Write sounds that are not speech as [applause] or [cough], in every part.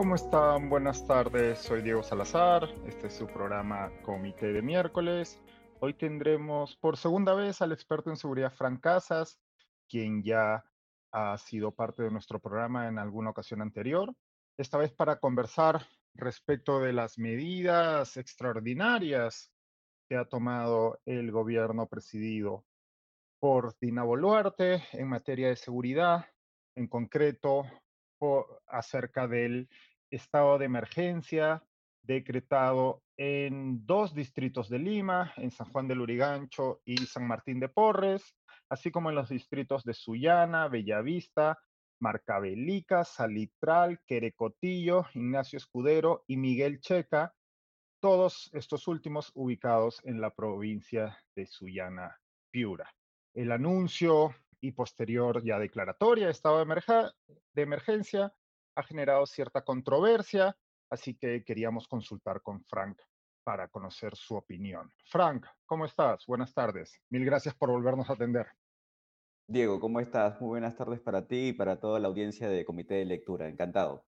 ¿Cómo están? Buenas tardes, soy Diego Salazar, este es su programa Comité de miércoles. Hoy tendremos por segunda vez al experto en seguridad Frank Casas, quien ya ha sido parte de nuestro programa en alguna ocasión anterior, esta vez para conversar respecto de las medidas extraordinarias que ha tomado el gobierno presidido por Dina Boluarte en materia de seguridad, en concreto acerca del estado de emergencia decretado en dos distritos de Lima, en San Juan del Urigancho y San Martín de Porres, así como en los distritos de Sullana, Bellavista, Marcabelica, Salitral, Querecotillo, Ignacio Escudero y Miguel Checa, todos estos últimos ubicados en la provincia de Sullana, Piura. El anuncio y posterior ya declaratoria de estado de, de emergencia ha generado cierta controversia, así que queríamos consultar con Frank para conocer su opinión. Frank, ¿cómo estás? Buenas tardes. Mil gracias por volvernos a atender. Diego, ¿cómo estás? Muy buenas tardes para ti y para toda la audiencia de Comité de Lectura. Encantado.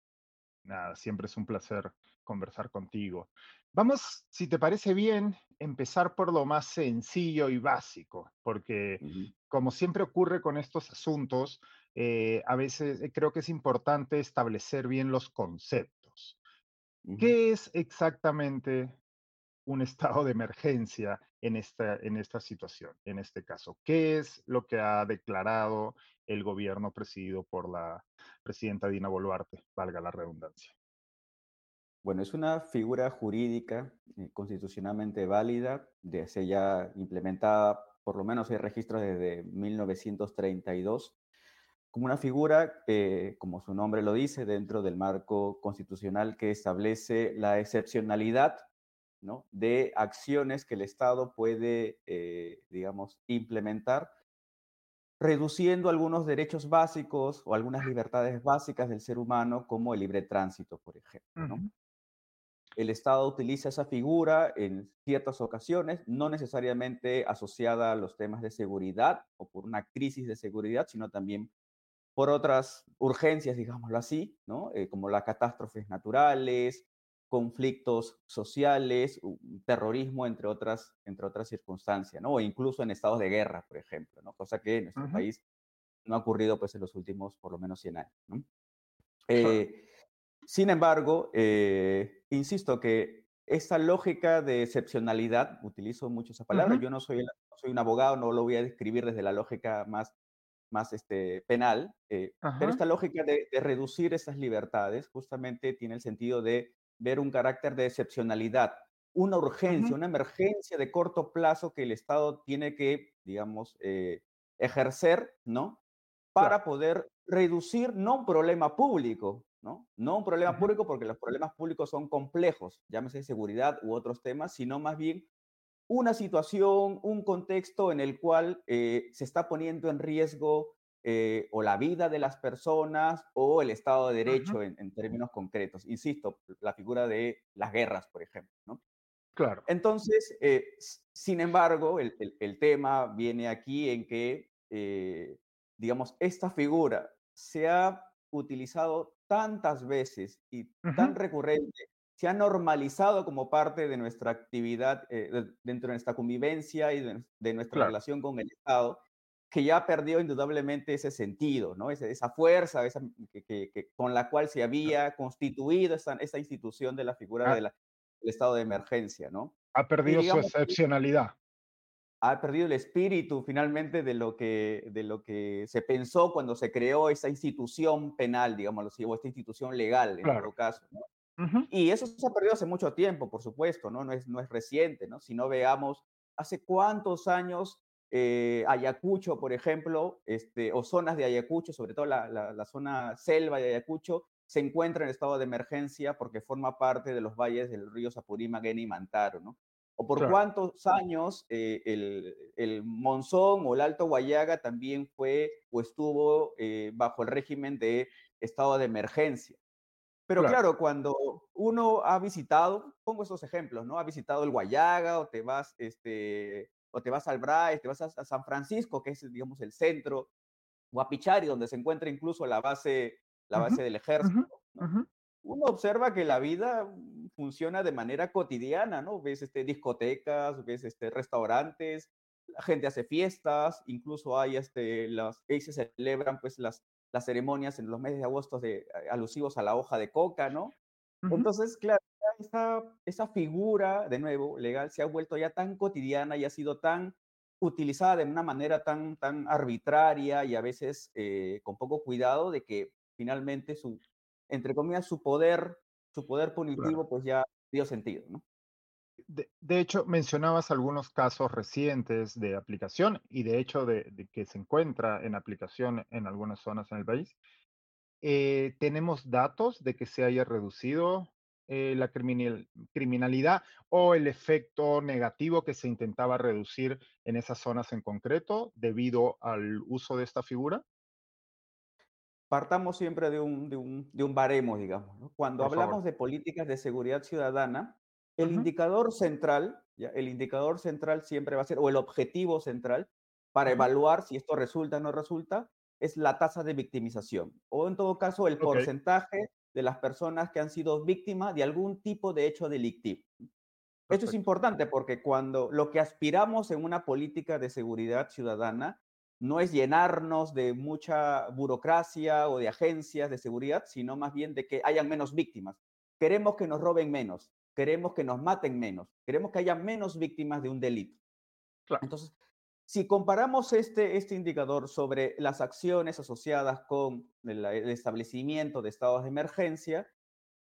Nada, siempre es un placer conversar contigo. Vamos, si te parece bien, empezar por lo más sencillo y básico, porque como siempre ocurre con estos asuntos, eh, a veces eh, creo que es importante establecer bien los conceptos. ¿Qué es exactamente un estado de emergencia en esta, en esta situación, en este caso? ¿Qué es lo que ha declarado el gobierno presidido por la presidenta Dina Boluarte, valga la redundancia? Bueno, es una figura jurídica eh, constitucionalmente válida, desde ya implementada, por lo menos hay registros desde 1932, como una figura, como su nombre lo dice, dentro del marco constitucional que establece la excepcionalidad de acciones que el Estado puede, eh, digamos, implementar, reduciendo algunos derechos básicos o algunas libertades básicas del ser humano, como el libre tránsito, por ejemplo. El Estado utiliza esa figura en ciertas ocasiones, no necesariamente asociada a los temas de seguridad o por una crisis de seguridad, sino también por otras urgencias, digámoslo así, ¿no? Eh, como las catástrofes naturales, conflictos sociales, terrorismo, entre otras, entre otras circunstancias, ¿no? O incluso en estados de guerra, por ejemplo, ¿no? Cosa que en nuestro país no ha ocurrido pues en los últimos por lo menos 100 años, ¿no? Eh, sin embargo, eh, insisto que esta lógica de excepcionalidad, utilizo mucho esa palabra, yo no soy, soy un abogado, no lo voy a describir desde la lógica más, más este, penal, eh, pero esta lógica de, de, reducir esas libertades justamente tiene el sentido de ver un carácter de excepcionalidad, una urgencia, una emergencia de corto plazo que el Estado tiene que, digamos, eh, ejercer, ¿no? Para poder reducir no un problema público, ¿no? No un problema público porque los problemas públicos son complejos, llámese seguridad u otros temas, sino más bien una situación, un contexto en el cual eh, se está poniendo en riesgo eh, o la vida de las personas o el Estado de Derecho en, términos concretos. Insisto, la figura de las guerras, por ejemplo. ¿no? Claro. Entonces, eh, sin embargo, el, tema viene aquí en que, eh, digamos, esta figura se ha utilizado tantas veces y tan recurrente, se ha normalizado como parte de nuestra actividad dentro de nuestra convivencia y de, nuestra relación con el Estado, que ya perdió indudablemente ese sentido, ¿no? Esa, esa fuerza esa, que, con la cual se había constituido esta, esta institución de la figura del estado de emergencia, ¿no? Ha perdido su excepcionalidad. Ha perdido el espíritu finalmente de lo, que, de lo que se pensó cuando se creó esa institución penal, digamos así, o esta institución legal, en todo caso, ¿no? Y eso se ha perdido hace mucho tiempo, por supuesto, ¿no? No es, no es reciente, ¿no? Si no veamos hace cuántos años eh, Ayacucho, por ejemplo, este, o zonas de Ayacucho, sobre todo la, zona selva de Ayacucho, se encuentra en estado de emergencia porque forma parte de los valles del río Sapurímaguén y Mantaro, ¿no? O por cuántos años eh, el, Monzón o el Alto Guayaga también fue o estuvo eh, bajo el régimen de estado de emergencia. Pero claro. claro. cuando uno ha visitado, pongo estos ejemplos, ¿no? Ha visitado el Guayaga o te vas este, o te vas al Brais, te vas a, San Francisco, que es, digamos, el centro, o a Pichari, donde se encuentra incluso la base, la base del ejército. uno observa que la vida funciona de manera cotidiana, ¿no? Ves este, discotecas, ves este, restaurantes, la gente hace fiestas, incluso hay este, las, ahí se celebran pues las, las ceremonias en los meses de agosto de, alusivos a la hoja de coca, ¿no? Entonces, claro, esa, esa figura, de nuevo, legal, se ha vuelto ya tan cotidiana y ha sido tan utilizada de una manera tan, tan arbitraria y a veces eh, con poco cuidado de que finalmente su, entre comillas, su poder, su poder punitivo pues ya dio sentido, ¿no? De, hecho, mencionabas algunos casos recientes de aplicación y de hecho de, que se encuentra en aplicación en algunas zonas en el país. Eh, ¿Tenemos datos de que se haya reducido eh, la criminalidad o el efecto negativo que se intentaba reducir en esas zonas en concreto debido al uso de esta figura? Partamos siempre de un, de un, de un baremo, digamos. Cuando hablamos de políticas de seguridad ciudadana, el indicador central, ¿ya? el indicador central siempre va a ser, o el objetivo central para evaluar si esto resulta o no resulta, es la tasa de victimización, o en todo caso el porcentaje de las personas que han sido víctimas de algún tipo de hecho delictivo. Esto es importante porque cuando lo que aspiramos en una política de seguridad ciudadana no es llenarnos de mucha burocracia o de agencias de seguridad, sino más bien de que hayan menos víctimas. Queremos que nos roben menos, queremos que nos maten menos, queremos que haya menos víctimas de un delito. Entonces, si comparamos este, este indicador sobre las acciones asociadas con el, establecimiento de estados de emergencia,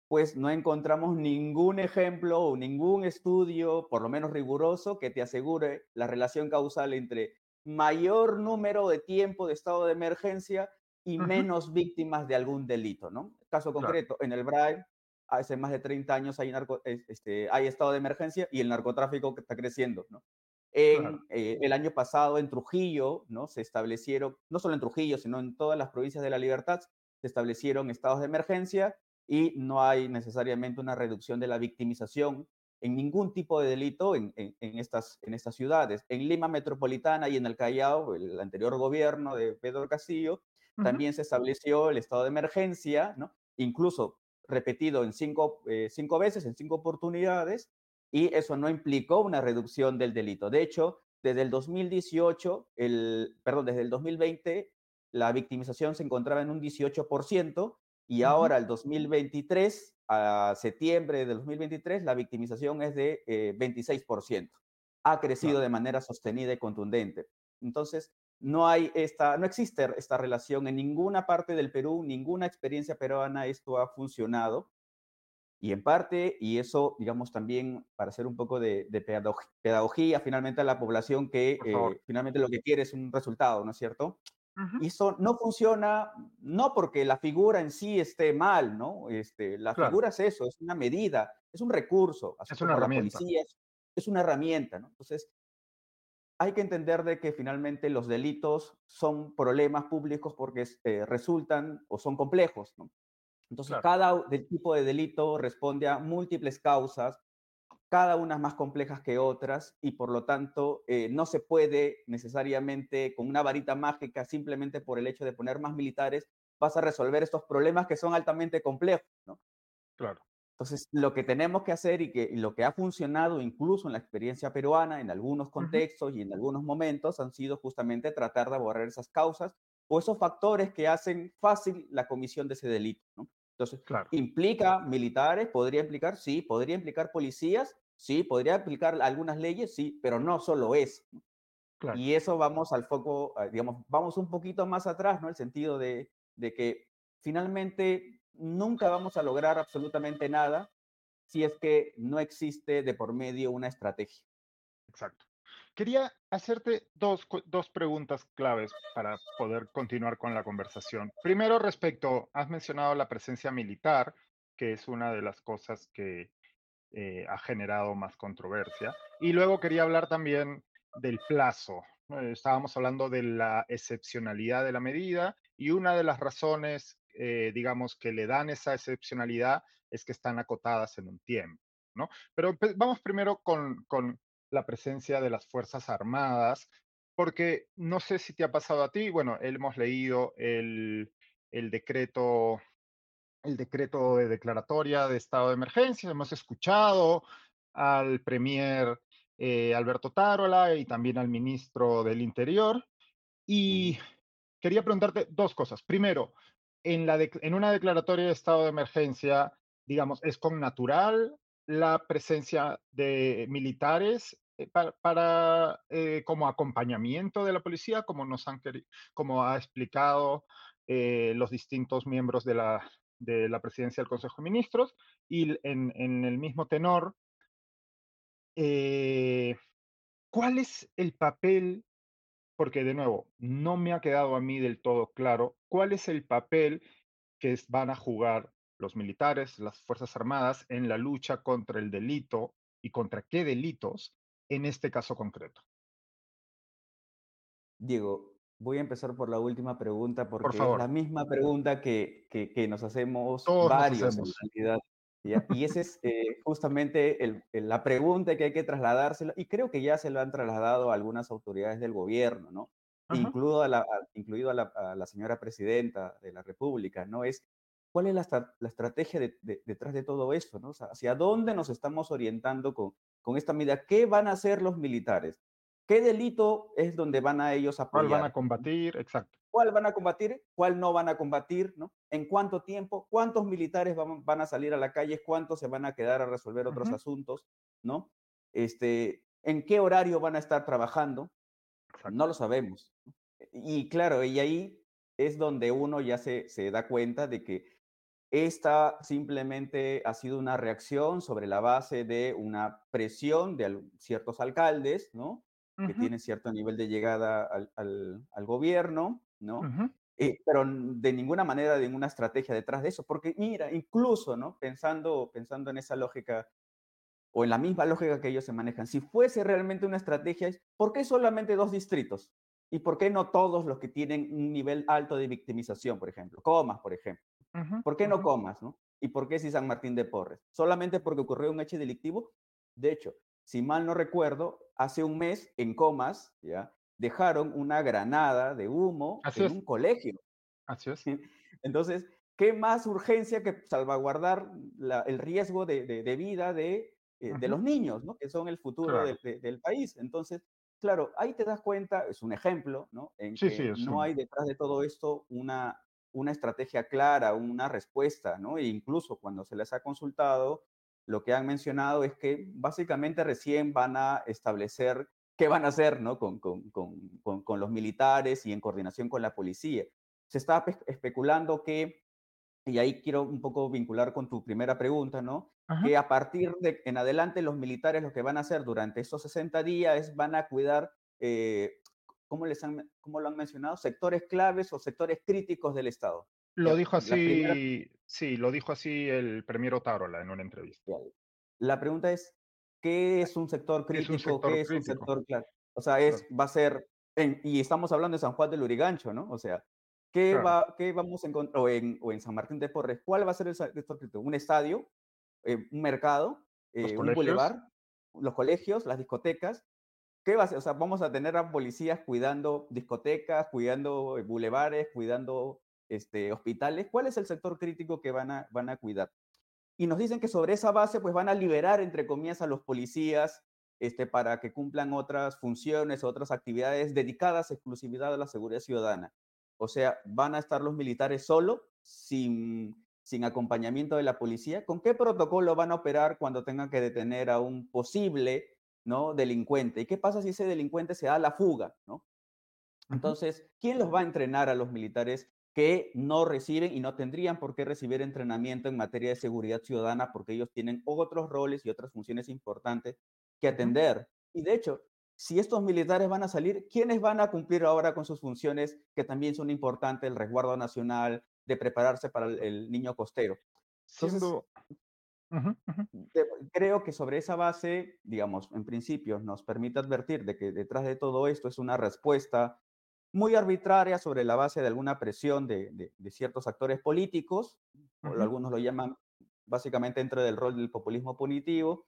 pues no encontramos ningún ejemplo o ningún estudio, por lo menos riguroso, que te asegure la relación causal entre mayor número de tiempo de estado de emergencia y menos víctimas de algún delito, ¿no? Caso concreto, en el BRAE, hace más de 30 años hay, este, hay estado de emergencia y el narcotráfico está creciendo, ¿no? En, eh, el año pasado en Trujillo, ¿no? Se establecieron, no solo en Trujillo, sino en todas las provincias de la libertad, se establecieron estados de emergencia y no hay necesariamente una reducción de la victimización en ningún tipo de delito en, en, estas, en estas ciudades. En Lima Metropolitana y en el Callao, el anterior gobierno de Pedro Castillo, también se estableció el estado de emergencia, ¿no? incluso repetido en cinco, eh, cinco veces, en cinco oportunidades, y eso no implicó una reducción del delito. De hecho, desde el 2018, el, perdón, desde el 2020, la victimización se encontraba en un 18% y ahora el 2023, a septiembre del 2023, la victimización es de 26%. Eh, ha crecido de manera sostenida y contundente. Entonces, no hay esta, no existe esta relación en ninguna parte del Perú, ninguna experiencia peruana esto ha funcionado. Y en parte, y eso, digamos, también para hacer un poco de, pedagogía, finalmente a la población que eh, finalmente lo que quiere es un resultado, ¿no es cierto? Y eso no funciona, no porque la figura en sí esté mal, ¿no? Este, la figura es eso, es una medida, es un recurso. Es una herramienta. es, una herramienta, ¿no? Entonces, hay que entender de que finalmente los delitos son problemas públicos porque eh, resultan o son complejos, ¿no? Entonces, cada tipo de delito responde a múltiples causas, cada una más complejas que otras, y por lo tanto eh, no se puede necesariamente con una varita mágica, simplemente por el hecho de poner más militares, vas a resolver estos problemas que son altamente complejos. ¿no? Claro. Entonces, lo que tenemos que hacer y, que, lo que ha funcionado incluso en la experiencia peruana, en algunos contextos y en algunos momentos, han sido justamente tratar de abordar esas causas o esos factores que hacen fácil la comisión de ese delito. ¿no? Entonces, ¿implica militares? ¿Podría implicar? Sí. ¿Podría implicar policías? Sí. ¿Podría implicar algunas leyes? Sí, pero no solo es. Y eso vamos al foco, ah, digamos, vamos un poquito más atrás, ¿no? El sentido de, de que finalmente nunca vamos a lograr absolutamente nada si es que no existe de por medio una estrategia. Exacto. Quería hacerte dos, preguntas claves para poder continuar con la conversación. Primero, respecto, has mencionado la presencia militar, que es una de las cosas que eh, ha generado más controversia. Y luego quería hablar también del plazo. Estábamos hablando de la excepcionalidad de la medida y una de las razones, eh, digamos, que le dan esa excepcionalidad es que están acotadas en un tiempo. ¿no? Pero pues, vamos primero con, con la presencia de las Fuerzas Armadas, porque no sé si te ha pasado a ti, bueno, hemos leído el, decreto el decreto de declaratoria de estado de emergencia, hemos escuchado al premier eh, Alberto Tarola y también al ministro del Interior. Y quería preguntarte dos cosas. Primero, en, una declaratoria de estado de emergencia, digamos, ¿es con natural la presencia de militares eh, para, eh, como acompañamiento de la policía, como nos han como ha explicado los distintos miembros de la, de la presidencia del Consejo de Ministros, y en, el mismo tenor, eh, ¿cuál es el papel? Porque de nuevo, no me ha quedado a mí del todo claro cuál es el papel que van a jugar los militares, las Fuerzas Armadas en la lucha contra el delito y contra qué delitos en este caso concreto. Diego, voy a empezar por la última pregunta porque es la misma pregunta que, que, nos hacemos varios en realidad y esa es eh, justamente la pregunta que hay que trasladárselo, y creo que ya se lo han trasladado a algunas autoridades del gobierno, ¿no? Incluido, a la, incluido a la, señora presidenta de la República, ¿no? Es cuál es la, la estrategia detrás de todo esto, ¿no? O sea, hacia dónde nos estamos orientando con, con esta medida, qué van a hacer los militares, qué delito es donde van a ellos a apoyar. ¿Cuál van a combatir? Exacto cuál van a combatir, cuál no van a combatir, ¿no? En cuánto tiempo, cuántos militares van, a salir a la calle, cuántos se van a quedar a resolver otros asuntos, ¿no? Este, en qué horario van a estar trabajando, no lo sabemos. Y claro, y ahí es donde uno ya se, se da cuenta de que esta simplemente ha sido una reacción sobre la base de una presión de ciertos alcaldes, ¿no? Que tienen cierto nivel de llegada al, al, al gobierno, ¿no? Eh, pero de ninguna manera de ninguna estrategia detrás de eso, porque mira, incluso, ¿no? Pensando, pensando en esa lógica o en la misma lógica que ellos se manejan, si fuese realmente una estrategia, ¿por qué solamente dos distritos? ¿Y por qué no todos los que tienen un nivel alto de victimización, por ejemplo? Comas, por ejemplo. ¿Por qué no Comas, no? ¿Y por qué si San Martín de Porres? ¿Solamente porque ocurrió un hecho delictivo? De hecho, si mal no recuerdo, hace un mes en Comas, ¿ya? dejaron una granada de humo en un colegio. Así es. [laughs] Entonces, ¿qué más urgencia que salvaguardar el riesgo de, vida de, eh, de, los niños, ¿no? que son el futuro del país? Entonces, claro, ahí te das cuenta, es un ejemplo, ¿no? En que no hay detrás de todo esto una, una estrategia clara, una respuesta, ¿no? E incluso cuando se les ha consultado, lo que han mencionado es que básicamente recién van a establecer qué van a hacer ¿no? con, con, con, con, los militares y en coordinación con la policía. Se está especulando que, y ahí quiero un poco vincular con tu primera pregunta, ¿no? Que a partir de en adelante los militares lo que van a hacer durante estos 60 días es van a cuidar, eh, ¿cómo, les han, ¿cómo lo han mencionado? Sectores claves o sectores críticos del Estado. Lo dijo así, sí, lo dijo así el premier Otárola en una entrevista. La pregunta es, ¿Qué es un sector crítico? ¿Qué es un sector claro? O sea, es, va a ser, y estamos hablando de San Juan del Urigancho, ¿no? O sea, ¿qué, va, qué vamos a encontrar, o en, o en, San Martín de Porres, cuál va a ser el sector crítico? ¿Un estadio? Eh, ¿Un mercado? Eh, ¿Un bulevar? ¿Los colegios? ¿Las discotecas? ¿Qué va a ser? O sea, vamos a tener a policías cuidando discotecas, cuidando bulevares, cuidando este, hospitales. ¿Cuál es el sector crítico que van a, van a cuidar? y nos dicen que sobre esa base pues van a liberar, entre comillas, a los policías este, para que cumplan otras funciones, otras actividades dedicadas exclusividad a la seguridad ciudadana. O sea, van a estar los militares solo, sin, sin acompañamiento de la policía. ¿Con qué protocolo van a operar cuando tengan que detener a un posible ¿no? delincuente? ¿Y qué pasa si ese delincuente se da la fuga? ¿no? Entonces, ¿quién los va a entrenar a los militares que no reciben y no tendrían por qué recibir entrenamiento en materia de seguridad ciudadana porque ellos tienen otros roles y otras funciones importantes que atender. Y de hecho, si estos militares van a salir, ¿quiénes van a cumplir ahora con sus funciones que también son importantes, el resguardo nacional, de prepararse para el, niño costero? creo que sobre esa base, digamos, en principio nos permite advertir de que detrás de todo esto es una respuesta muy arbitraria sobre la base de alguna presión de, ciertos actores políticos, o algunos lo llaman básicamente dentro del rol del populismo punitivo,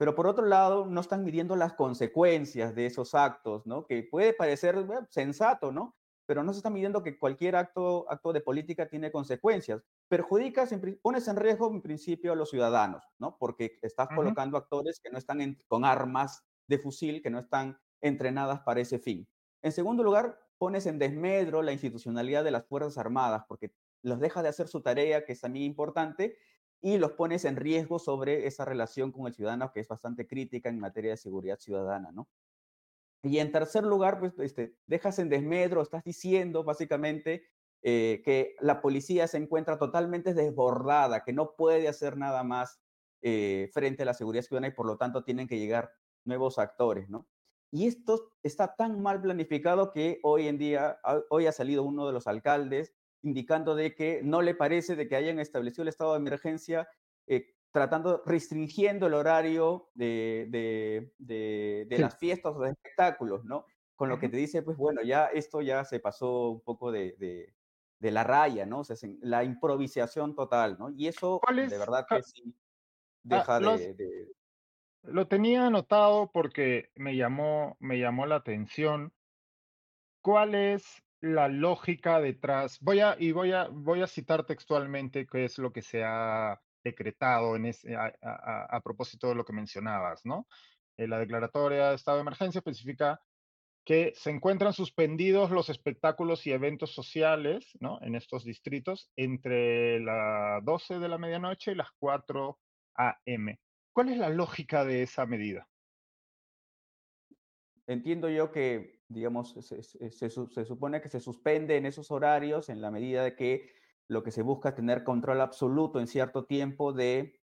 pero por otro lado no están midiendo las consecuencias de esos actos, ¿no? Que puede parecer sensato, ¿no? Pero no se está midiendo que cualquier acto, acto de política tiene consecuencias. perjudicas, pones en riesgo en principio a los ciudadanos, ¿no? Porque estás colocando actores que no están con armas de fusil, que no están entrenadas para ese fin. En segundo lugar, pones en desmedro la institucionalidad de las Fuerzas Armadas, porque los dejas de hacer su tarea, que es también importante, y los pones en riesgo sobre esa relación con el ciudadano, que es bastante crítica en materia de seguridad ciudadana, ¿no? Y en tercer lugar, pues este, dejas en desmedro, estás diciendo básicamente eh, que la policía se encuentra totalmente desbordada, que no puede hacer nada más eh, frente a la seguridad ciudadana y por lo tanto tienen que llegar nuevos actores, ¿no? Y esto está tan mal planificado que hoy en día, hoy ha salido uno de los alcaldes indicando de que no le parece de que hayan establecido el estado de emergencia, eh, tratando, restringiendo el horario de, de, de, las fiestas o de espectáculos, ¿no? Con lo que te dice, pues bueno, ya esto ya se pasó un poco de, la raya, ¿no? O sea, la improvisación total, ¿no? Y eso, de verdad que sí, deja ah, de, Lo tenía anotado porque me llamó, me llamó la atención. ¿Cuál es la lógica detrás. Voy a, y voy a, voy a citar textualmente qué es lo que se ha decretado en ese, a, propósito de lo que mencionabas, ¿no? Eh, la declaratoria de estado de emergencia especifica que se encuentran suspendidos los espectáculos y eventos sociales, ¿no? En estos distritos entre las 12 de la medianoche y las 4 a.m. ¿Cuál es la lógica de esa medida? Entiendo yo que digamos, se, supone que se suspende en esos horarios en la medida de que lo que se busca es tener control absoluto en cierto tiempo de,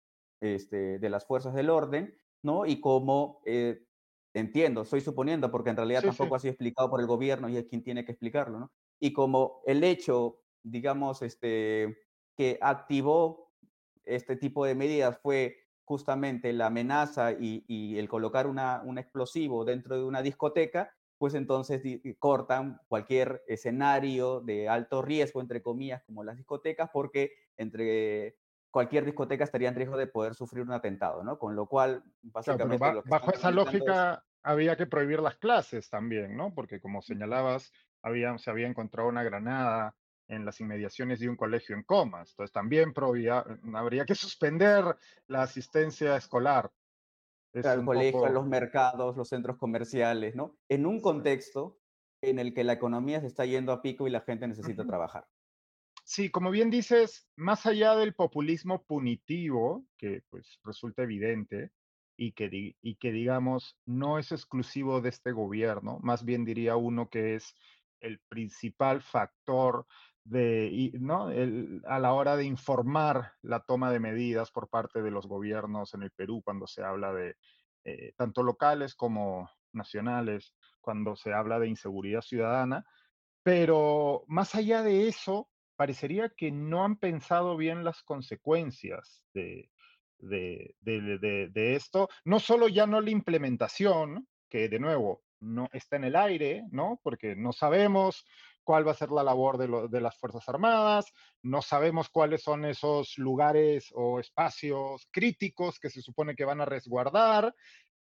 este, de las fuerzas del orden, ¿no? Y como eh, entiendo, estoy suponiendo, porque en realidad tampoco ha sido explicado por el gobierno y es quien tiene que explicarlo, ¿no? Y como el hecho, digamos, este, que activó este tipo de medidas fue justamente la amenaza y, y el colocar una, un explosivo dentro de una discoteca, pues entonces cortan cualquier escenario de alto riesgo, entre comillas, como las discotecas, porque entre cualquier discoteca estaría en riesgo de poder sufrir un atentado, ¿no? Con lo cual, básicamente... bajo esa lógica, había que prohibir las clases también, ¿no? Porque como señalabas, había, se había encontrado una granada en las inmediaciones de un colegio en comas. Entonces también habría que suspender la asistencia escolar al colegio, los mercados, los centros comerciales, ¿no? En un contexto en el que la economía se está yendo a pico y la gente necesita trabajar. Sí, como bien dices, más allá del populismo punitivo, que pues resulta evidente y que, y que digamos no es exclusivo de este gobierno, más bien diría uno que es el principal factor ¿no? a la hora de informar la toma de medidas por parte de los gobiernos en el Perú cuando se habla de eh, tanto locales como nacionales, cuando se habla de inseguridad ciudadana. Pero más allá de eso, parecería que no han pensado bien las consecuencias de, de, esto. No solo ya no la implementación, que de nuevo no está en el aire, ¿no? Porque no sabemos cuál va a ser la labor de, las Fuerzas Armadas, no sabemos cuáles son esos lugares o espacios críticos que se supone que van a resguardar.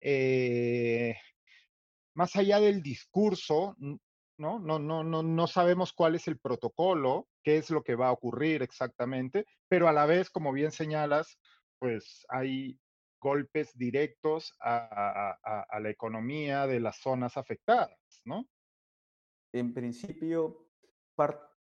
Eh, más allá del discurso, ¿no? No, no, no, no sabemos cuál es el protocolo, qué es lo que va a ocurrir exactamente, pero a la vez, como bien señalas, pues hay golpes directos a la economía de las zonas afectadas, ¿no? En principio,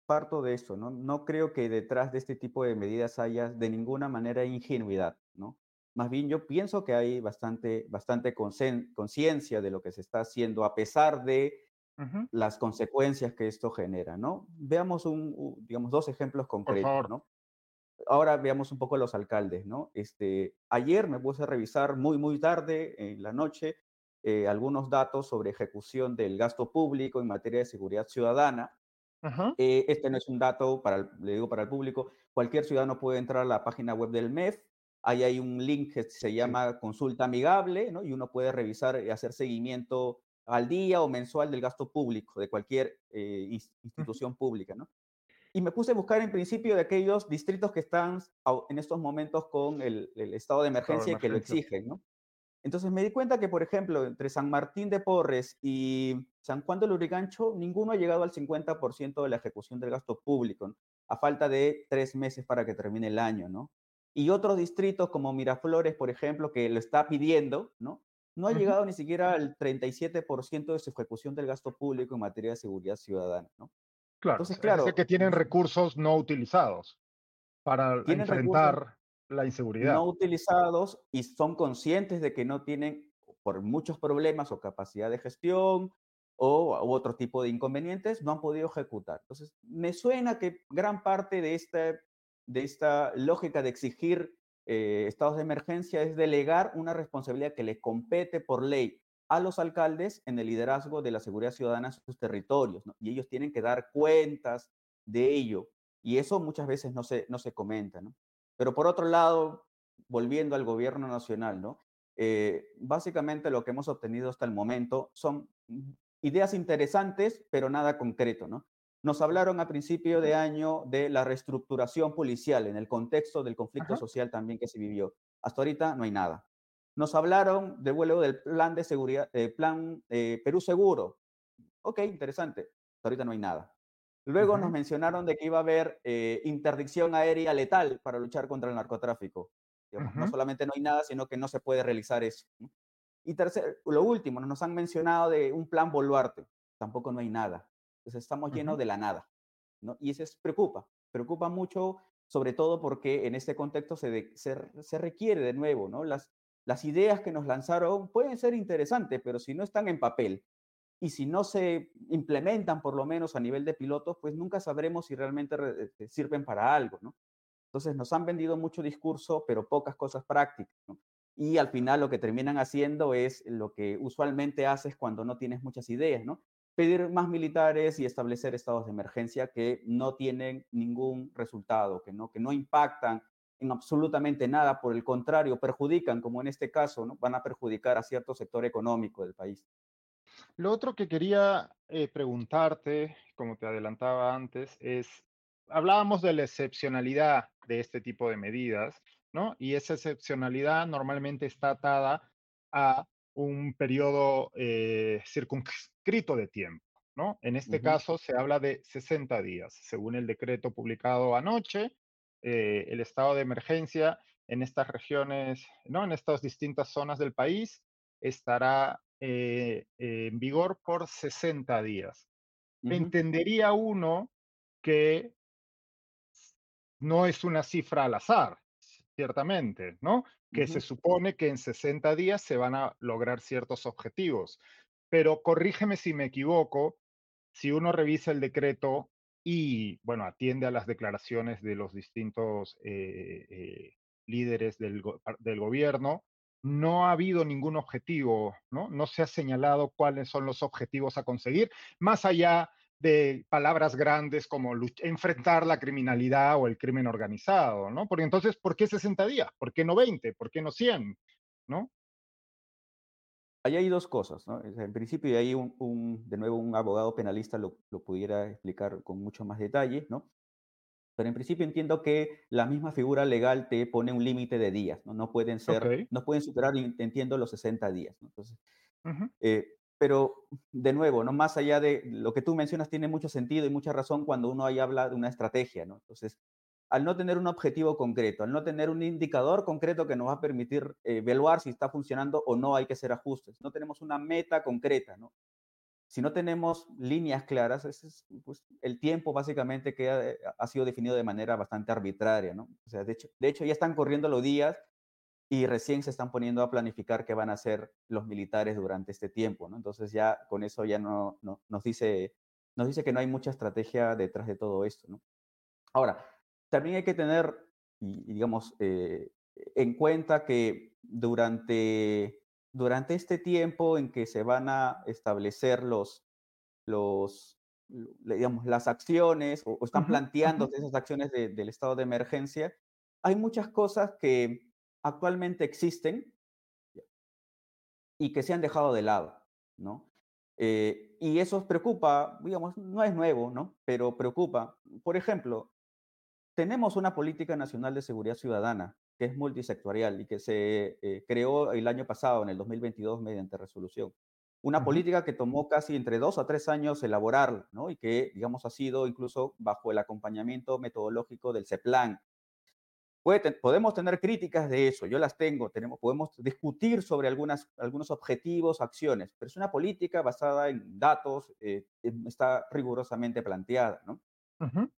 parto de eso, ¿no? No creo que detrás de este tipo de medidas haya de ninguna manera ingenuidad, ¿no? Más bien yo pienso que hay bastante, bastante conciencia de lo que se está haciendo a pesar de las consecuencias que esto genera, ¿no? Veamos un, digamos, dos ejemplos concretos, ¿no? Ahora veamos un poco los alcaldes, ¿no? Este, ayer me puse a revisar muy, muy tarde en la noche eh, algunos datos sobre ejecución del gasto público en materia de seguridad ciudadana. Eh, este no es un dato, para le digo para el público, cualquier ciudadano puede entrar a la página web del MEF, ahí hay un link que se llama consulta amigable, ¿no? y uno puede revisar y hacer seguimiento al día o mensual del gasto público de cualquier eh, institución pública. ¿no? Y me puse a buscar en principio de aquellos distritos que están en estos momentos con el, estado de emergencia, y que lo exigen. ¿no? Entonces me di cuenta que, por ejemplo, entre San Martín de Porres y San Juan de Lurigancho, ninguno ha llegado al 50% de la ejecución del gasto público. a falta de tres meses para que termine el año, ¿no? Y otros distritos como Miraflores, por ejemplo, que lo está pidiendo, ¿no? No ha llegado ni siquiera al 37% de su ejecución del gasto público en materia de seguridad ciudadana, ¿no? Claro, Entonces, claro, es que tienen recursos no utilizados para enfrentar la inseguridad. No utilizados y son conscientes de que no tienen, por muchos problemas o capacidad de gestión o u otro tipo de inconvenientes, no han podido ejecutar. Entonces, me suena que gran parte de esta, de esta lógica de exigir eh, estados de emergencia es delegar una responsabilidad que le compete por ley a los alcaldes en el liderazgo de la seguridad ciudadana en sus territorios, y ellos tienen que dar cuentas de ello, y eso muchas veces no se, no se comenta, ¿no? Pero por otro lado, volviendo al gobierno nacional, ¿no? Eh, básicamente lo que hemos obtenido hasta el momento son ideas interesantes, pero nada concreto, ¿no? Nos hablaron a principio de año de la reestructuración policial en el contexto del conflicto social también que se vivió. Hasta ahorita no hay nada. Nos hablaron de vuelo del plan de seguridad, eh, plan eh, Perú Seguro. Ok, interesante. Hasta ahorita no hay nada. Luego nos mencionaron de que iba a haber eh, interdicción aérea letal para luchar contra el narcotráfico. No solamente no hay nada, sino que no se puede realizar eso. Y tercero, lo último, nos han mencionado de un plan Boluarte. Tampoco no hay nada. Entonces estamos llenos de la nada. ¿no? Y eso es, preocupa, preocupa mucho, sobre todo porque en este contexto se, se, requiere de nuevo, ¿no? Las, las ideas que nos lanzaron pueden ser interesantes, pero si no están en papel y si no se implementan por lo menos a nivel de pilotos, pues nunca sabremos si realmente este, sirven para algo, ¿no? Entonces nos han vendido mucho discurso, pero pocas cosas prácticas, ¿no? Y al final lo que terminan haciendo es lo que usualmente haces cuando no tienes muchas ideas, ¿no? pedir más militares y establecer estados de emergencia que no tienen ningún resultado, que no, que no impactan en absolutamente nada, por el contrario, perjudican, como en este caso, ¿no? van a perjudicar a cierto sector económico del país. Lo otro que quería eh, preguntarte, como te adelantaba antes, es, hablábamos de la excepcionalidad de este tipo de medidas, ¿no? Y esa excepcionalidad normalmente está atada a un periodo eh, circunscrito de tiempo. ¿no? En este caso se habla de 60 días. Según el decreto publicado anoche, eh, el estado de emergencia en estas regiones, ¿no? en estas distintas zonas del país, estará eh, en vigor por 60 días. Entendería uno que no es una cifra al azar, ciertamente, ¿no? Que se supone que en 60 días se van a lograr ciertos objetivos. Pero corrígeme si me equivoco, si uno revisa el decreto y, bueno, atiende a las declaraciones de los distintos eh, eh, líderes del, del gobierno, no ha habido ningún objetivo, ¿no? No se ha señalado cuáles son los objetivos a conseguir, más allá de palabras grandes como enfrentar la criminalidad o el crimen organizado, ¿no? Porque entonces, ¿por qué 60 días? ¿Por qué no 20? ¿Por qué no 100? ¿No? Ahí hay dos cosas, ¿no? En principio, y ahí un, de nuevo un abogado penalista lo, pudiera explicar con mucho más detalle, ¿no? Pero en principio entiendo que la misma figura legal te pone un límite de días, ¿no? No pueden ser, no pueden superar, entiendo, los 60 días, ¿no? Entonces, pero de nuevo, no más allá de lo que tú mencionas tiene mucho sentido y mucha razón cuando uno ahí habla de una estrategia, ¿no? Entonces, al no tener un objetivo concreto, al no tener un indicador concreto que nos va a permitir eh, evaluar si está funcionando o no hay que hacer ajustes, no tenemos una meta concreta, ¿no? Si no tenemos líneas claras, es, pues, el tiempo básicamente que ha, ha, sido definido de manera bastante arbitraria, ¿no? O sea, de hecho, de hecho ya están corriendo los días y recién se están poniendo a planificar qué van a hacer los militares durante este tiempo, ¿no? Entonces ya con eso ya no, nos, dice, nos dice que no hay mucha estrategia detrás de todo esto, ¿no? Ahora, también hay que tener, digamos, eh, en cuenta que durante, durante este tiempo en que se van a establecer los, los digamos, las acciones o, están planteando esas acciones del estado de emergencia, hay muchas cosas que actualmente existen y que se han dejado de lado, ¿no? Eh, y eso preocupa, digamos, no es nuevo, ¿no? Pero preocupa. Por ejemplo, tenemos una política nacional de seguridad ciudadana que es multisectorial y que se eh, creó el año pasado, en el 2022, mediante resolución. Una política que tomó casi entre dos a tres años elaborarla, ¿no? Y que, digamos, ha sido incluso bajo el acompañamiento metodológico del CEPLAN. Puede podemos tener críticas de eso, yo las tengo, tenemos, podemos discutir sobre algunas, algunos objetivos, acciones, pero es una política basada en datos, eh, em, está rigurosamente planteada, ¿no?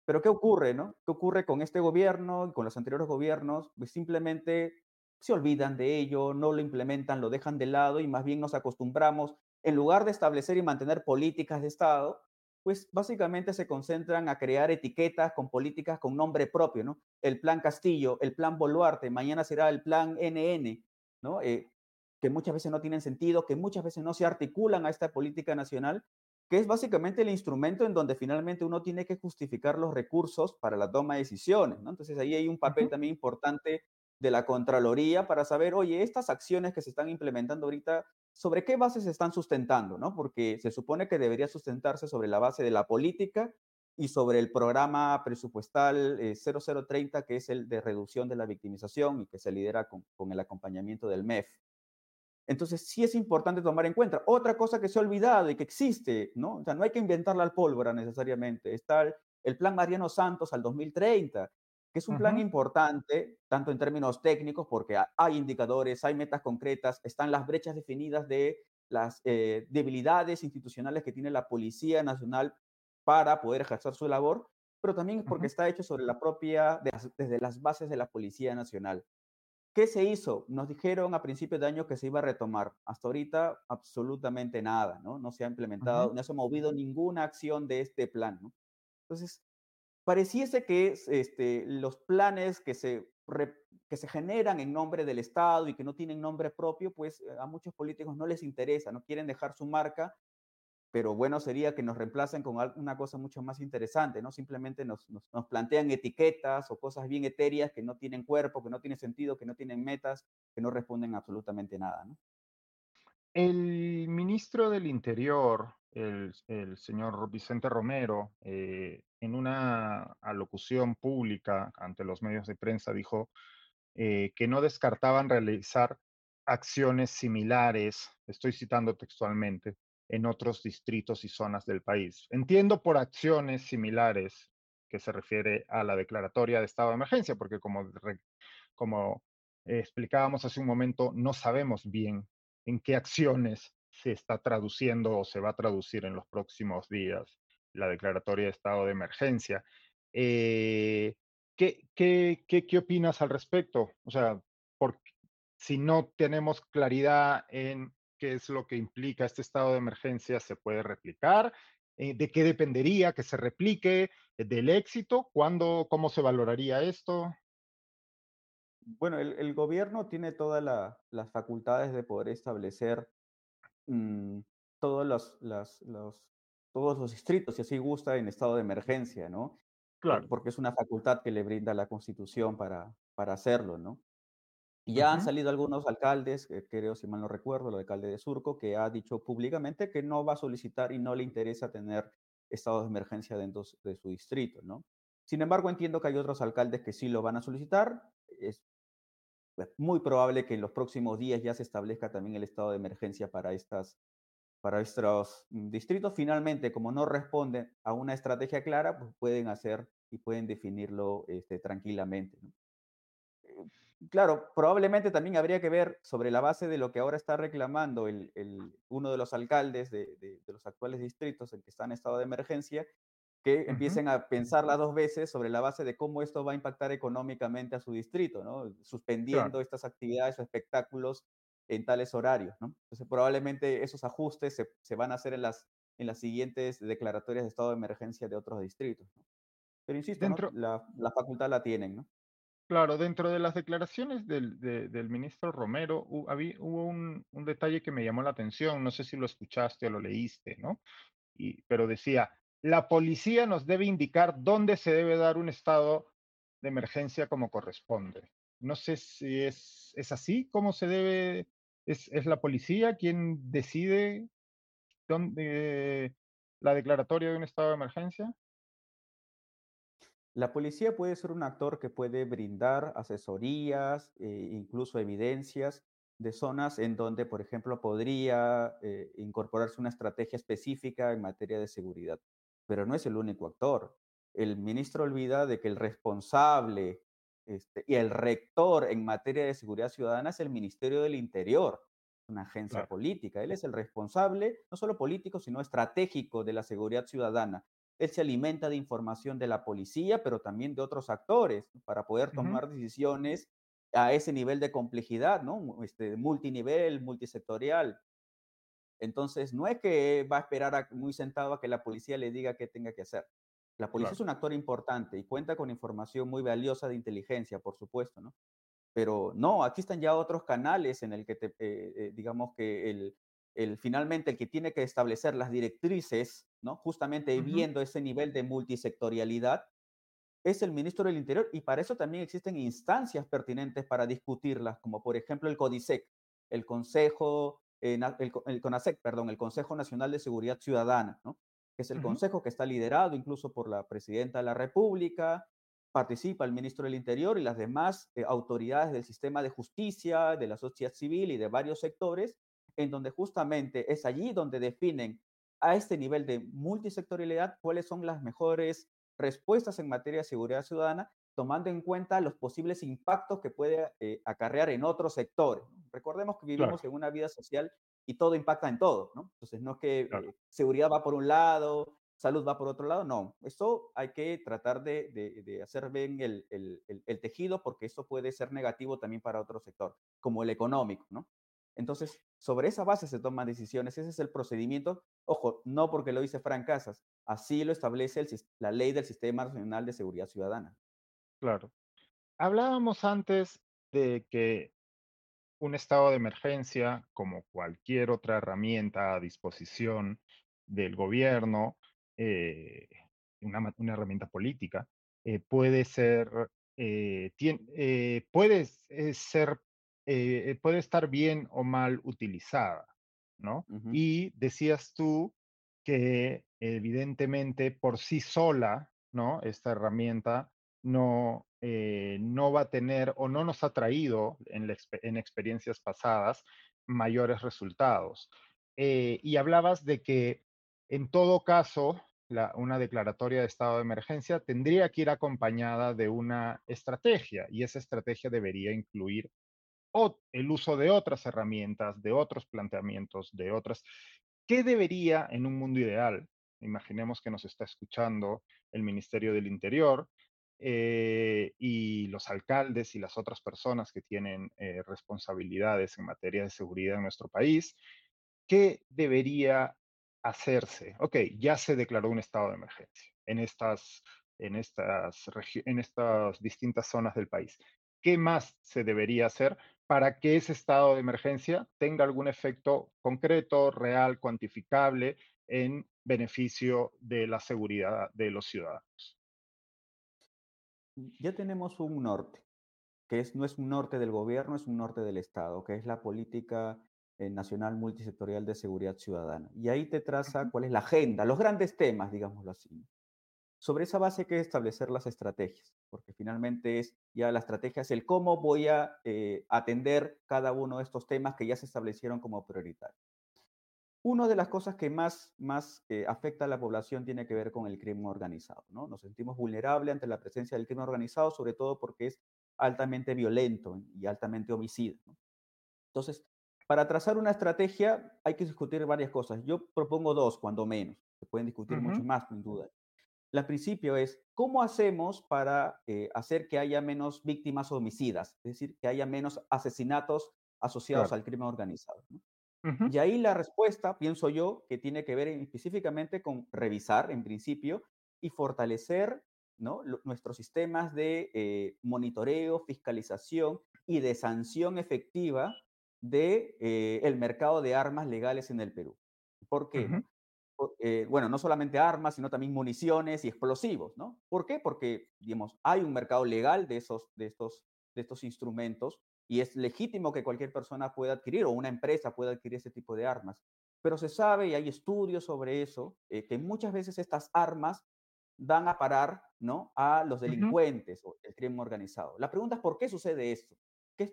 Pero ¿qué ocurre, no? ¿Qué ocurre con este gobierno y con los anteriores gobiernos? Pues simplemente se olvidan de ello, no lo implementan, lo dejan de lado y más bien nos acostumbramos, en lugar de establecer y mantener políticas de Estado, pues básicamente se concentran a crear etiquetas con políticas con nombre propio, ¿no? El plan Castillo, el plan Boluarte, mañana será el plan NN, ¿no? Eh, que muchas veces no tienen sentido, que muchas veces no se articulan a esta política nacional que es básicamente el instrumento en donde finalmente uno tiene que justificar los recursos para la toma de decisiones, ¿no? Entonces ahí hay un papel también importante de la Contraloría para saber, oye, estas acciones que se están implementando ahorita, ¿sobre qué bases se están sustentando, no? Porque se supone que debería sustentarse sobre la base de la política y sobre el programa presupuestal eh, 0030, que es el de reducción de la victimización y que se lidera con, con el acompañamiento del MEF. Entonces, sí es importante tomar en cuenta. Otra cosa que se ha olvidado y que existe, ¿no? O sea, no hay que inventarla al pólvora necesariamente. Está el, el plan Mariano Santos al 2030, que es un plan Ujú. importante, tanto en términos técnicos, porque ha- hay indicadores, hay metas concretas, están las brechas definidas de las eh, debilidades institucionales que tiene la Policía Nacional para poder ejercer su labor, pero también porque Ujú. está hecho sobre la propia, desde las bases de la Policía Nacional. ¿Qué se hizo? Nos dijeron a principios de año que se iba a retomar. Hasta ahorita, absolutamente nada, ¿no? No se ha implementado, no se ha movido ninguna acción de este plan, ¿no? Entonces, pareciese que es, este, los planes que se, re- que se generan en nombre del Estado y que no tienen nombre propio, pues eh, a muchos políticos no les interesa, no quieren dejar su marca pero bueno sería que nos reemplacen con una cosa mucho más interesante, ¿no? Simplemente nos, nos, plantean etiquetas o cosas bien etéreas que no tienen cuerpo, que no tienen sentido, que no tienen metas, que no responden absolutamente nada, ¿no? El ministro del Interior, el, el señor Vicente Romero, eh, en una alocución pública ante los medios de prensa dijo eh, que no descartaban realizar acciones similares, estoy citando textualmente, en otros distritos y zonas del país. Entiendo por acciones similares que se refiere a la declaratoria de estado de emergencia, porque como, como eh, explicábamos hace un momento, no sabemos bien en qué acciones se está traduciendo o se va a traducir en los próximos días la declaratoria de estado de emergencia. Eh, ¿Qué, qué, qué, qué opinas al respecto? O sea, por, si no tenemos claridad en qué es lo que implica este estado de emergencia, ¿se puede replicar? Eh, ¿De qué dependería que se replique? ¿Del éxito? ¿Cuándo, ¿Cómo se valoraría esto? Bueno, el, el gobierno tiene todas la, las facultades de poder establecer mmm, todos los, los, los, todos los distritos, si así gusta, en estado de emergencia, ¿no? Eh, Claro. porque es una facultad que le brinda la Constitución para, para hacerlo, ¿no? Ya han Ujú, salido algunos alcaldes, creo, si mal no recuerdo, el alcalde de Surco, que ha dicho públicamente que no va a solicitar y no le interesa tener estado de emergencia dentro de su distrito, ¿no? Sin embargo, entiendo que hay otros alcaldes que sí lo van a solicitar. Es pues, muy probable que en los próximos días ya se establezca también el estado de emergencia para, estas, para estos mm, distritos. Finalmente, como no responden a una estrategia clara, pues pueden hacer y pueden definirlo este, tranquilamente, ¿no? Claro, probablemente también habría que ver sobre la base de lo que ahora está reclamando el, el, uno de los alcaldes de, de, de, los actuales distritos en que está en estado de emergencia, que empiecen a pensarla dos veces sobre la base de cómo esto va a impactar económicamente a su distrito, ¿no? Claro. suspendiendo estas actividades o espectáculos en tales horarios. ¿no? Entonces, probablemente esos ajustes se, se, van a hacer en las, en las siguientes declaratorias de estado de emergencia de otros distritos. ¿no? Pero insisto, la, la facultad la tienen. ¿no? Claro, dentro de las declaraciones del, de- del ministro Romero, hubo un, detalle que me llamó la atención, no sé si lo escuchaste o lo leíste, ¿no? pero decía, la policía nos debe indicar dónde se debe dar un estado de emergencia como corresponde. No sé si es, así, cómo se debe, es, es la policía quien decide dónde la declaratoria de un estado de emergencia. La policía puede ser un actor que puede brindar asesorías, eh, incluso evidencias, de zonas en donde, por ejemplo, podría eh, incorporarse una estrategia específica en materia de seguridad. Pero no es el único actor. El ministro olvida de que el responsable este, y el rector en materia de seguridad ciudadana es el Ministerio del Interior, una agencia política. Él es el responsable, no solo político, sino estratégico de la seguridad ciudadana. Él se alimenta de información de la policía, pero también de otros actores, para poder tomar decisiones a ese nivel de complejidad, ¿no? Este, multinivel, multisectorial. Entonces, no es que va a esperar muy sentado a que la policía le diga qué tenga que hacer. La policía es un actor importante y cuenta con información muy valiosa de inteligencia, por supuesto, ¿no? Pero no, aquí están ya otros canales en el que, te, eh, eh, digamos que el, el, finalmente el que tiene que establecer las directrices, ¿no? Justamente viendo ese nivel de multisectorialidad, es el ministro del Interior y para eso también existen instancias pertinentes para discutirlas, como por ejemplo el CODISEC, el Consejo, eh, el, CONASEC, perdón, el Consejo Nacional de Seguridad Ciudadana, ¿no? que es el consejo que está liderado incluso por la presidenta de la República, participa el ministro del Interior y las demás eh, autoridades del sistema de justicia, de la sociedad civil y de varios sectores, en donde justamente es allí donde definen a este nivel de multisectorialidad cuáles son las mejores respuestas en materia de seguridad ciudadana, tomando en cuenta los posibles impactos que puede eh, acarrear en otros sectores. Recordemos que vivimos en una vida social y todo impacta en todo, ¿no? Entonces, no es que eh, seguridad va por un lado, salud va por otro lado, no. Eso hay que tratar de, hacer bien el, el, tejido porque eso puede ser negativo también para otro sector, como el económico, ¿no? Entonces, sobre esa base se toman decisiones, ese es el procedimiento. Ojo, no porque lo dice Frank Casas, así lo establece la ley del Sistema Nacional de Seguridad Ciudadana. Claro. Hablábamos antes de que un estado de emergencia, como cualquier otra herramienta a disposición del gobierno, eh, una, herramienta política, eh, puede ser, eh, puede ser, puede estar bien o mal utilizada, ¿no? Y decías tú que evidentemente por sí sola, ¿no? Esta herramienta no, eh, no va a tener o no nos ha traído en, en experiencias pasadas mayores resultados. Eh, y hablabas de que en todo caso, una declaratoria de estado de emergencia tendría que ir acompañada de una estrategia y esa estrategia debería incluir el uso de otras herramientas, de otros planteamientos, de otras. ¿Qué debería en un mundo ideal? Imaginemos que nos está escuchando el Ministerio del Interior eh, y los alcaldes y las otras personas que tienen eh, responsabilidades en materia de seguridad en nuestro país, ¿qué debería hacerse? Ok, ya se declaró un estado de emergencia en estas, en estas, en estas distintas zonas del país. ¿Qué más se debería hacer para que ese estado de emergencia tenga algún efecto concreto, real, cuantificable en beneficio de la seguridad de los ciudadanos? ya tenemos un norte, que es, no es un norte del gobierno, es un norte del Estado, que es la política eh, nacional multisectorial de seguridad ciudadana. Y ahí te traza cuál es la agenda, los grandes temas, digámoslo así. Sobre esa base hay que establecer las estrategias, porque finalmente es ya la estrategia es el cómo voy a eh, atender cada uno de estos temas que ya se establecieron como prioritarios. Una de las cosas que más, más eh, afecta a la población tiene que ver con el crimen organizado. ¿no? Nos sentimos vulnerables ante la presencia del crimen organizado, sobre todo porque es altamente violento y altamente homicida. Entonces, para trazar una estrategia hay que discutir varias cosas. Yo propongo dos, cuando menos. Se pueden discutir mucho más, sin duda. La principio es, ¿cómo hacemos para eh, hacer que haya menos víctimas homicidas? Es decir, que haya menos asesinatos asociados al crimen organizado. ¿no? Y ahí la respuesta, pienso yo, que tiene que ver específicamente con revisar, en principio, y fortalecer ¿no? nuestros sistemas de eh, monitoreo, fiscalización y de sanción efectiva del de, eh, mercado de armas legales en el Perú. ¿Por qué? Eh, bueno, no solamente armas, sino también municiones y explosivos, ¿no? ¿Por qué? Porque, digamos, hay un mercado legal de, esos, de, estos, de estos instrumentos y es legítimo que cualquier persona pueda adquirir o una empresa pueda adquirir ese tipo de armas. Pero se sabe y hay estudios sobre eso, eh, que muchas veces estas armas van a parar ¿no? a los delincuentes o el crimen organizado. La pregunta es por qué sucede esto. ¿Qué,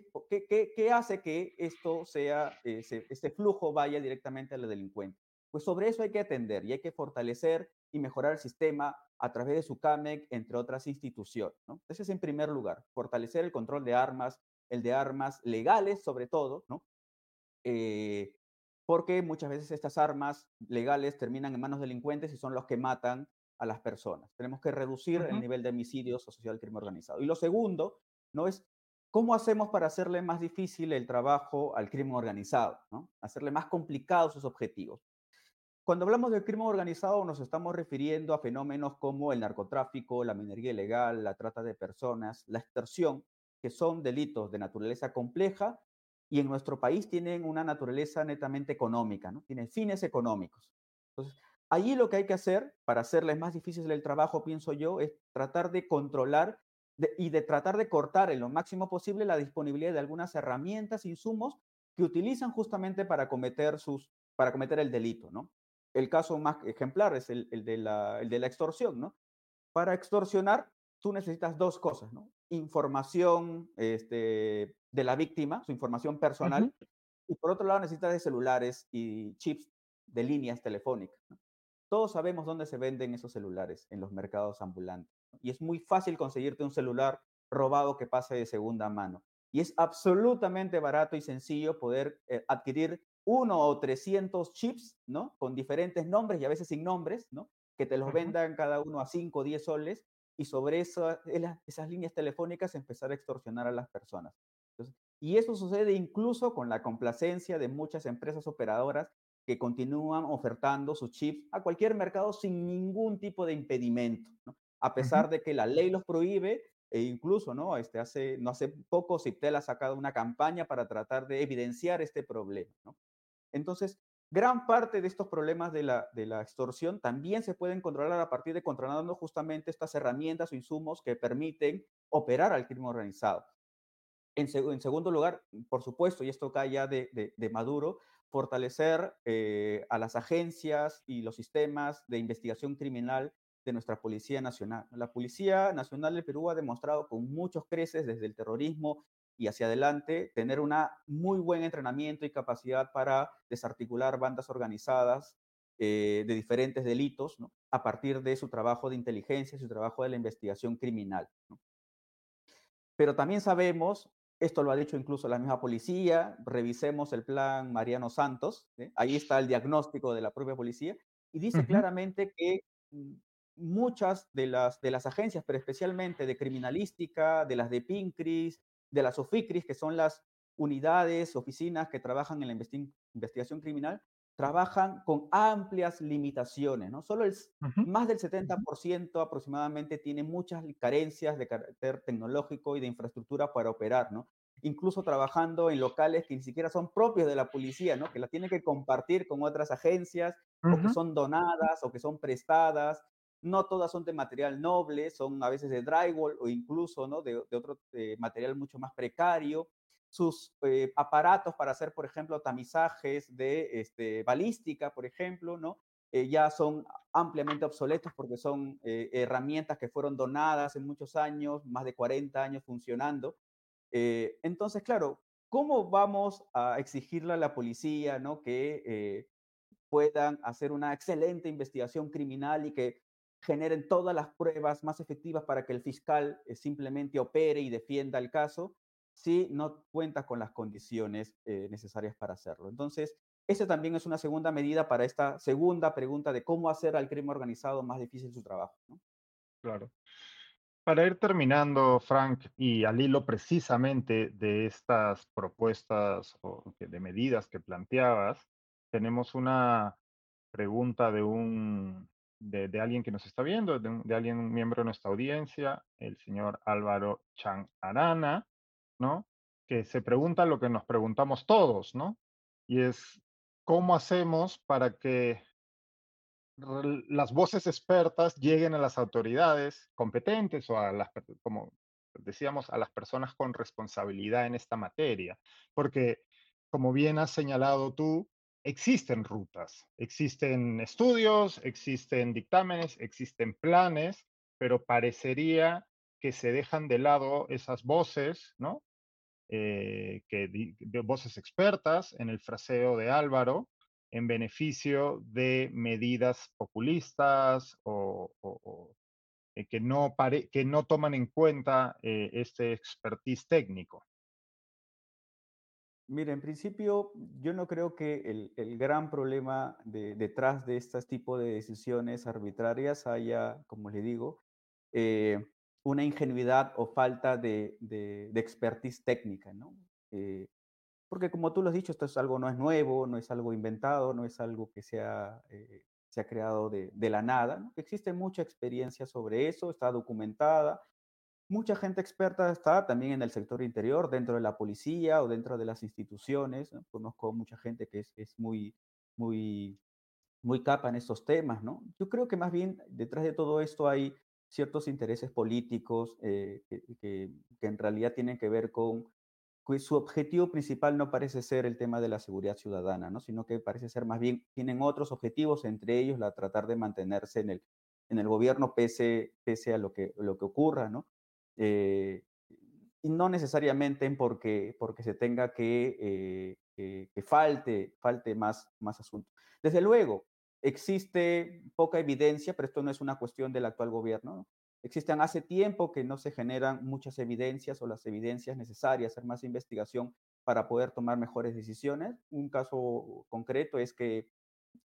qué, qué, hace que esto sea, este flujo vaya directamente al delincuente? Pues sobre eso hay que atender y hay que fortalecer y mejorar el sistema a través de su CAMEC, entre otras instituciones. ¿no? Ese es en primer lugar, fortalecer el control de armas, el de armas legales sobre todo, ¿no? Eh, porque muchas veces estas armas legales terminan en manos delincuentes y son los que matan a las personas. Tenemos que reducir el nivel de homicidios asociados al crimen organizado. Y lo segundo, ¿no? Es cómo hacemos para hacerle más difícil el trabajo al crimen organizado, ¿no? Hacerle más complicados sus objetivos. Cuando hablamos del crimen organizado nos estamos refiriendo a fenómenos como el narcotráfico, la minería ilegal, la trata de personas, la extorsión, que son delitos de naturaleza compleja y en nuestro país tienen una naturaleza netamente económica, ¿no? Tienen fines económicos. Entonces, allí lo que hay que hacer para hacerles más difícil el trabajo, pienso yo, es tratar de controlar y de tratar de cortar en lo máximo posible la disponibilidad de algunas herramientas, insumos que utilizan justamente para cometer, sus, para cometer el delito, ¿no? El caso más ejemplar es el, de la, extorsión, ¿no? Para extorsionar, tú necesitas dos cosas, ¿no? Información este, de la víctima, su información personal, y por otro lado necesitas de celulares y chips de líneas telefónicas. Todos sabemos dónde se venden esos celulares en los mercados ambulantes. Y es muy fácil conseguirte un celular robado que pase de segunda mano. Y es absolutamente barato y sencillo poder eh, adquirir uno o 300 chips, ¿no? Con diferentes nombres y a veces sin nombres, ¿no? Que te los vendan cada uno a 5 o 10 soles y sobre eso, esas líneas telefónicas empezar a extorsionar a las personas. y eso sucede incluso con la complacencia de muchas empresas operadoras que continúan ofertando sus chips a cualquier mercado sin ningún tipo de impedimento, ¿no? a pesar de que la ley los prohíbe e incluso, ¿no? Este, hace, no hace poco Ciptel ha sacado una campaña para tratar de evidenciar este problema, ¿no? Entonces, gran parte de estos problemas de la, de la extorsión también se pueden controlar a partir de controlando justamente estas herramientas o insumos que permiten operar al crimen organizado. En, segundo lugar, por supuesto, y esto cae ya de, de, Maduro, fortalecer eh, a las agencias y los sistemas de investigación criminal de nuestra Policía Nacional. La Policía Nacional del Perú ha demostrado con muchos creces desde el terrorismo y hacia adelante, tener un muy buen entrenamiento y capacidad para desarticular bandas organizadas eh, de diferentes delitos, a partir de su trabajo de inteligencia, su trabajo de la investigación criminal. Pero también sabemos, esto lo ha dicho incluso la misma policía, revisemos el plan Mariano Santos, ahí está el diagnóstico de la propia policía, y dice claramente que mm, muchas de las, de las agencias, pero especialmente de criminalística, de las de PINCRIS, de las OFICRIS, que son las unidades, oficinas que trabajan en la investigación criminal, trabajan con amplias limitaciones, ¿no? Solo el, más del 70% aproximadamente tiene muchas carencias de carácter tecnológico y de infraestructura para operar, ¿no? Incluso trabajando en locales que ni siquiera son propios de la policía, ¿no? Que la tienen que compartir con otras agencias o que son donadas o que son prestadas no todas son de material noble, son a veces de drywall o incluso ¿no? de, otro eh, material mucho más precario. Sus eh, aparatos para hacer, por ejemplo, tamizajes de este, balística, por ejemplo, ¿no? Eh, ya son ampliamente obsoletos porque son herramientas que fueron donadas en muchos años, más de 40 años funcionando. entonces, claro, ¿cómo vamos a exigirle a la policía ¿no? que puedan hacer una excelente investigación criminal y que generen todas las pruebas más efectivas para que el fiscal eh, simplemente opere y defienda el caso si no cuenta con las condiciones eh, necesarias para hacerlo. Entonces, esa también es una segunda medida para esta segunda pregunta de cómo hacer al crimen organizado más difícil su trabajo. Claro. Para ir terminando, Frank, y al hilo precisamente de estas propuestas o de medidas que planteabas, tenemos una pregunta de un de, alguien que nos está viendo, de, alguien, un miembro de nuestra audiencia, el señor Álvaro Chan Arana, ¿no? Que se pregunta lo que nos preguntamos todos, ¿no? Y es, ¿cómo hacemos para que las voces expertas lleguen a las autoridades competentes o a las, como decíamos, a las personas con responsabilidad en esta materia? Porque, como bien has señalado tú, existen rutas, existen estudios, existen dictámenes, existen planes, pero parecería que se dejan de lado esas voces, ¿no? eh, que, voces expertas en el fraseo de Álvaro en beneficio de medidas populistas o, eh, que, no que no toman en cuenta eh, este expertise técnico. Mira, en principio yo no creo que el, gran problema detrás de este tipo de decisiones arbitrarias haya, como le digo, eh, una ingenuidad o falta de, expertise técnica, ¿no? Eh, porque como tú lo has dicho, esto es algo no es nuevo, no es algo inventado, no es algo que se ha, eh, se ha creado de, la nada, ¿no? Existe mucha experiencia sobre eso, está documentada, Mucha gente experta está también en el sector interior, dentro de la policía o dentro de las instituciones. Conozco mucha gente que es, muy, muy, muy capa en estos temas, ¿no? Yo creo que más bien detrás de todo esto hay ciertos intereses políticos eh, que, en realidad tienen que ver con que su objetivo principal no parece ser el tema de la seguridad ciudadana, ¿no? sino que parece ser más bien, tienen otros objetivos, entre ellos la tratar de mantenerse en el, en el gobierno pese, pese a lo que, lo que ocurra, ¿no? Eh, y no necesariamente porque, porque se tenga que, eh, que, falte, falte más, más asunto. Desde luego, existe poca evidencia, pero esto no es una cuestión del actual gobierno. Existen hace tiempo que no se generan muchas evidencias o las evidencias necesarias, hacer más investigación para poder tomar mejores decisiones. Un caso concreto es que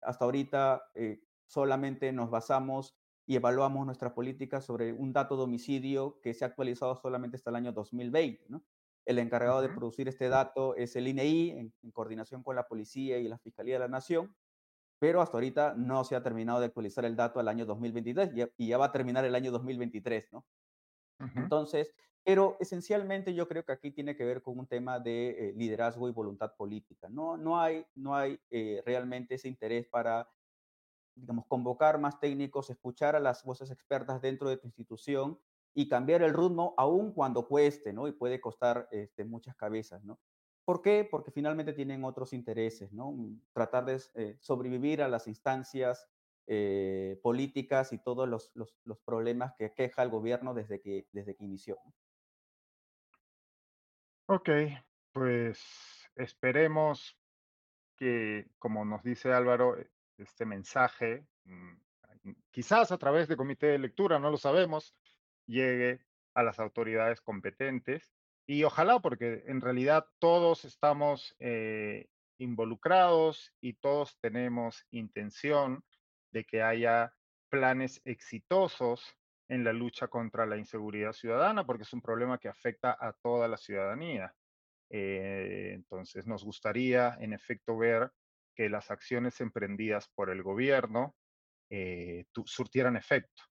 hasta ahorita eh, solamente nos basamos y evaluamos nuestra política sobre un dato de homicidio que se ha actualizado solamente hasta el año 2020. ¿no? El encargado de producir este dato es el INEI, e en, coordinación con la Policía y la Fiscalía de la Nación, pero hasta ahorita no se ha terminado de actualizar el dato al año 2023 y ya, va a terminar el año 2023, ¿no? Entonces, pero esencialmente yo creo que aquí tiene que ver con un tema de eh, liderazgo y voluntad política. No, no hay, no hay eh, realmente ese interés para digamos, convocar más técnicos, escuchar a las voces expertas dentro de tu institución y cambiar el ritmo aun cuando cueste, ¿no? Y puede costar este, muchas cabezas, ¿no? ¿Por qué? Porque finalmente tienen otros intereses, ¿no? Mm, tratar de eh, sobrevivir a las instancias eh, políticas y todos los, los, los, problemas que queja el gobierno desde que, desde que inició. Ok, pues esperemos que, como nos dice Álvaro, este mensaje, mm, quizás a través de comité de lectura, no lo sabemos, llegue a las autoridades competentes y ojalá porque en realidad todos estamos eh, involucrados y todos tenemos intención de que haya planes exitosos en la lucha contra la inseguridad ciudadana, porque es un problema que afecta a toda la ciudadanía. Eh, entonces, nos gustaría, en efecto, ver que las acciones emprendidas por el gobierno eh, surtieran efecto.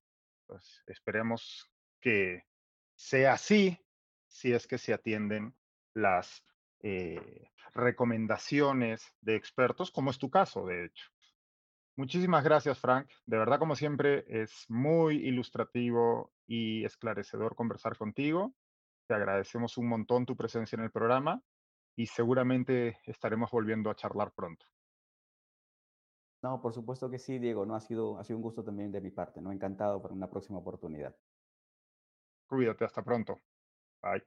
Pues esperemos que sea así si es que se atienden las eh, recomendaciones de expertos, como es tu caso, de hecho. Muchísimas gracias, Frank. De verdad, como siempre, es muy ilustrativo y esclarecedor conversar contigo. Te agradecemos un montón tu presencia en el programa y seguramente estaremos volviendo a charlar pronto. No, por supuesto que sí, Diego. No ha sido, ha sido un gusto también de mi parte. No, encantado para una próxima oportunidad. Cuídate, hasta pronto. Bye.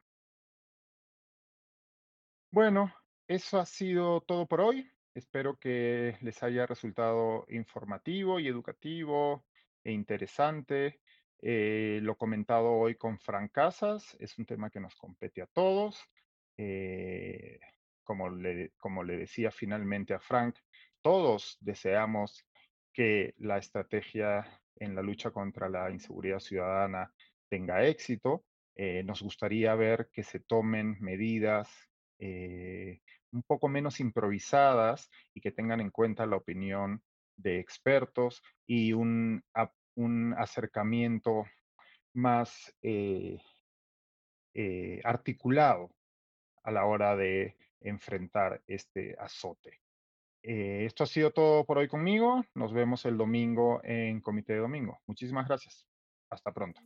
Bueno, eso ha sido todo por hoy. Espero que les haya resultado informativo y educativo e interesante. Eh, lo comentado hoy con Frank Casas es un tema que nos compete a todos. Eh, como, le, como le decía finalmente a Frank, todos deseamos que la estrategia en la lucha contra la inseguridad ciudadana tenga éxito. Eh, nos gustaría ver que se tomen medidas eh, un poco menos improvisadas y que tengan en cuenta la opinión de expertos y un, acercamiento más eh, articulado a la hora de enfrentar este azote. Eh, esto ha sido todo por hoy conmigo. Nos vemos el domingo en Comité de Domingo. Muchísimas gracias. Hasta pronto.